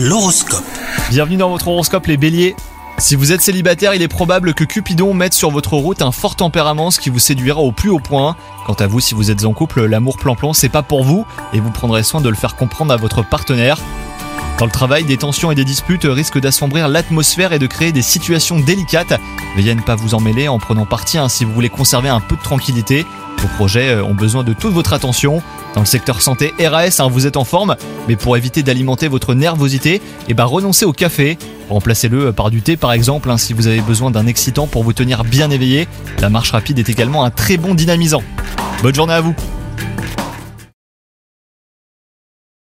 L'horoscope. Bienvenue dans votre horoscope les béliers. Si vous êtes célibataire, il est probable que Cupidon mette sur votre route un fort tempérament, ce qui vous séduira au plus haut point. Quant à vous, si vous êtes en couple, l'amour plan-plan, c'est pas pour vous, et vous prendrez soin de le faire comprendre à votre partenaire. Dans le travail, des tensions et des disputes risquent d'assombrir l'atmosphère et de créer des situations délicates. Veillez à ne pas vous en mêler en prenant parti hein, si vous voulez conserver un peu de tranquillité. Vos projets euh, ont besoin de toute votre attention. Dans le secteur santé RAS, hein, vous êtes en forme, mais pour éviter d'alimenter votre nervosité, eh ben renoncez au café. Remplacez-le par du thé par exemple hein, si vous avez besoin d'un excitant pour vous tenir bien éveillé. La marche rapide est également un très bon dynamisant. Bonne journée à vous